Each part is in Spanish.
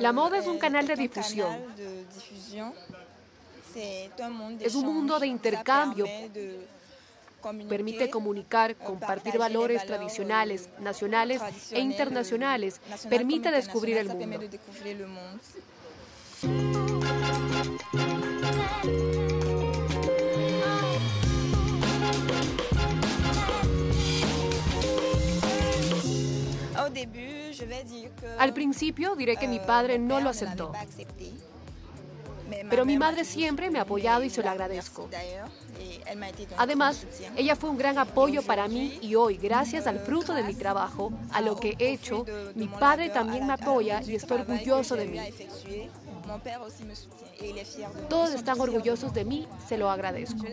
La moda es un canal de difusión. Es un mundo de intercambio. Permite comunicar, compartir valores tradicionales, nacionales e internacionales. Permite descubrir el mundo. Al principio diré que mi padre no lo aceptó. Pero mi madre siempre me ha apoyado y se lo agradezco. Además, ella fue un gran apoyo para mí y hoy, gracias al fruto de mi trabajo, a lo que he hecho, mi padre también me apoya y está orgulloso de mí. Todos están orgullosos de mí, se lo agradezco.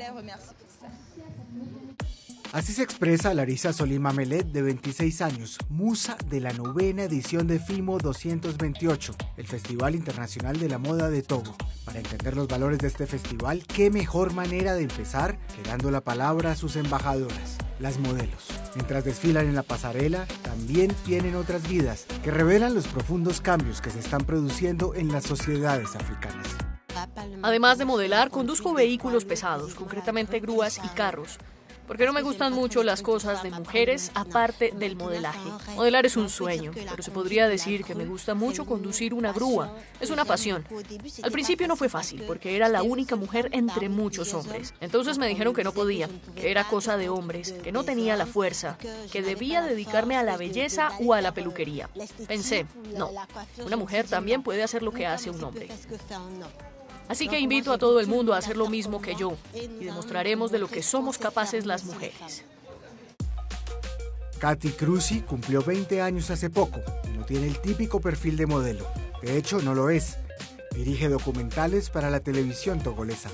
Así se expresa Larisa Solima Melet, de 26 años, musa de la novena edición de FIMO 228, el Festival Internacional de la Moda de Togo. Para entender los valores de este festival, qué mejor manera de empezar que dando la palabra a sus embajadoras, las modelos. Mientras desfilan en la pasarela, también tienen otras vidas que revelan los profundos cambios que se están produciendo en las sociedades africanas. Además de modelar, conduzco vehículos pesados, concretamente grúas y carros porque no me gustan mucho las cosas de mujeres aparte del modelaje. Modelar es un sueño, pero se podría decir que me gusta mucho conducir una grúa. Es una pasión. Al principio no fue fácil, porque era la única mujer entre muchos hombres. Entonces me dijeron que no podía, que era cosa de hombres, que no tenía la fuerza, que debía dedicarme a la belleza o a la peluquería. Pensé, no, una mujer también puede hacer lo que hace un hombre. Así que invito a todo el mundo a hacer lo mismo que yo y demostraremos de lo que somos capaces las mujeres. Katy Cruzi cumplió 20 años hace poco y no tiene el típico perfil de modelo. De hecho, no lo es. Dirige documentales para la televisión togolesa.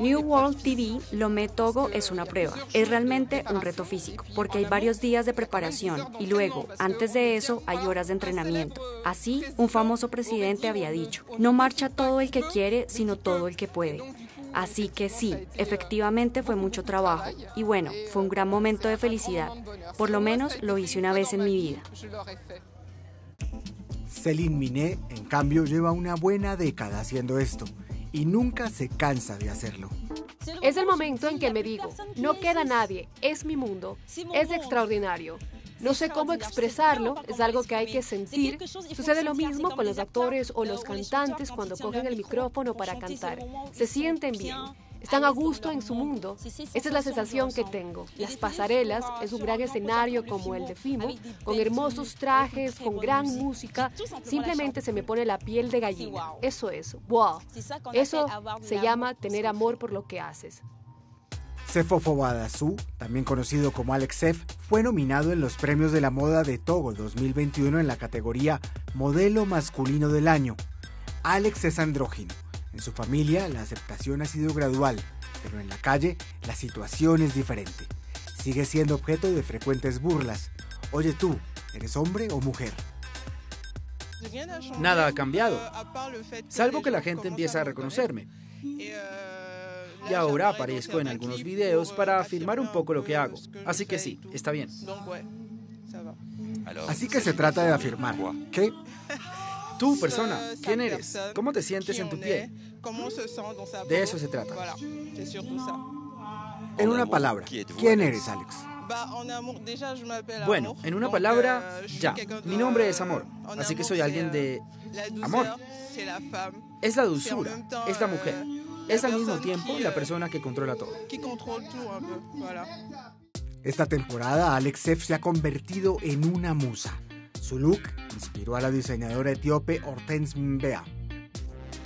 New World TV Lomé Togo es una prueba. Es realmente un reto físico, porque hay varios días de preparación y luego, antes de eso, hay horas de entrenamiento. Así, un famoso presidente había dicho, no marcha todo el que quiere, sino todo el que puede. Así que sí, efectivamente fue mucho trabajo y bueno, fue un gran momento de felicidad. Por lo menos lo hice una vez en mi vida. Céline Minet, en cambio, lleva una buena década haciendo esto y nunca se cansa de hacerlo. Es el momento en que me digo, no queda nadie, es mi mundo, es extraordinario. No sé cómo expresarlo, es algo que hay que sentir. Sucede lo mismo con los actores o los cantantes cuando cogen el micrófono para cantar. Se sienten bien están a gusto en su mundo. Esa es la sensación que tengo. Las pasarelas es un gran escenario como el de Fimo, con hermosos trajes, con gran música. Simplemente se me pone la piel de gallina. Eso es, wow. Eso se llama tener amor por lo que haces. Sefo Fobadasu, también conocido como Alex Sef, fue nominado en los Premios de la Moda de Togo 2021 en la categoría Modelo Masculino del Año. Alex es andrógino en su familia la aceptación ha sido gradual, pero en la calle la situación es diferente. Sigue siendo objeto de frecuentes burlas. Oye tú, ¿eres hombre o mujer? Nada ha cambiado, salvo que la gente empieza a reconocerme. Y ahora aparezco en algunos videos para afirmar un poco lo que hago. Así que sí, está bien. Así que se trata de afirmar. ¿Qué? Tú, persona, ¿quién eres? ¿Cómo te sientes en tu pie? De eso se trata. En una palabra, ¿quién eres, Alex? Bueno, en una palabra, ya. Mi nombre es Amor, así que soy alguien de amor. Es la dulzura, es la mujer. Es al mismo tiempo la persona que controla todo. Esta temporada, Alex F se ha convertido en una musa. Su look inspiró a la diseñadora etíope Hortense Mbea.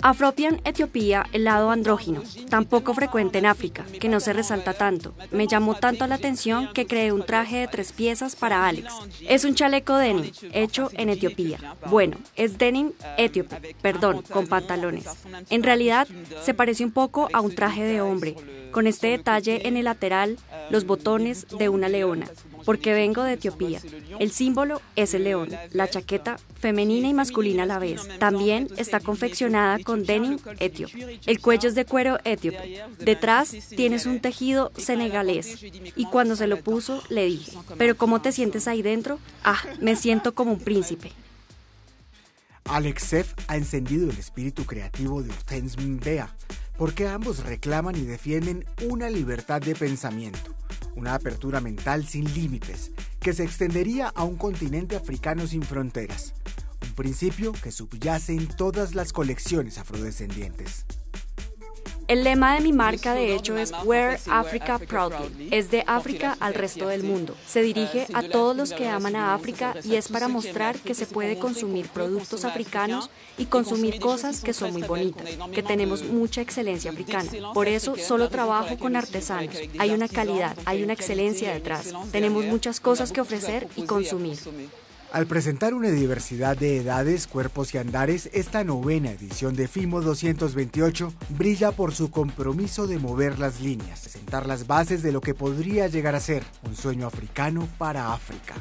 Afropian Etiopía, el lado andrógino, tan poco frecuente en África, que no se resalta tanto. Me llamó tanto la atención que creé un traje de tres piezas para Alex. Es un chaleco denim, hecho en Etiopía. Bueno, es denim etíope, perdón, con pantalones. En realidad, se parece un poco a un traje de hombre, con este detalle en el lateral, los botones de una leona. Porque vengo de Etiopía. El símbolo es el león, la chaqueta femenina y masculina a la vez. También está confeccionada con denim etíope. El cuello es de cuero etíope. Detrás tienes un tejido senegalés. Y cuando se lo puso, le dije, ¿pero cómo te sientes ahí dentro? Ah, me siento como un príncipe. Alex ha encendido el espíritu creativo de Hortense Mbea, porque ambos reclaman y defienden una libertad de pensamiento, una apertura mental sin límites, que se extendería a un continente africano sin fronteras, un principio que subyace en todas las colecciones afrodescendientes. El lema de mi marca, de hecho, es Wear Africa Proudly. Es de África al resto del mundo. Se dirige a todos los que aman a África y es para mostrar que se puede consumir productos africanos y consumir cosas que son muy bonitas, que tenemos mucha excelencia africana. Por eso solo trabajo con artesanos. Hay una calidad, hay una excelencia detrás. Tenemos muchas cosas que ofrecer y consumir. Al presentar una diversidad de edades, cuerpos y andares, esta novena edición de FIMO 228 brilla por su compromiso de mover las líneas, sentar las bases de lo que podría llegar a ser un sueño africano para África.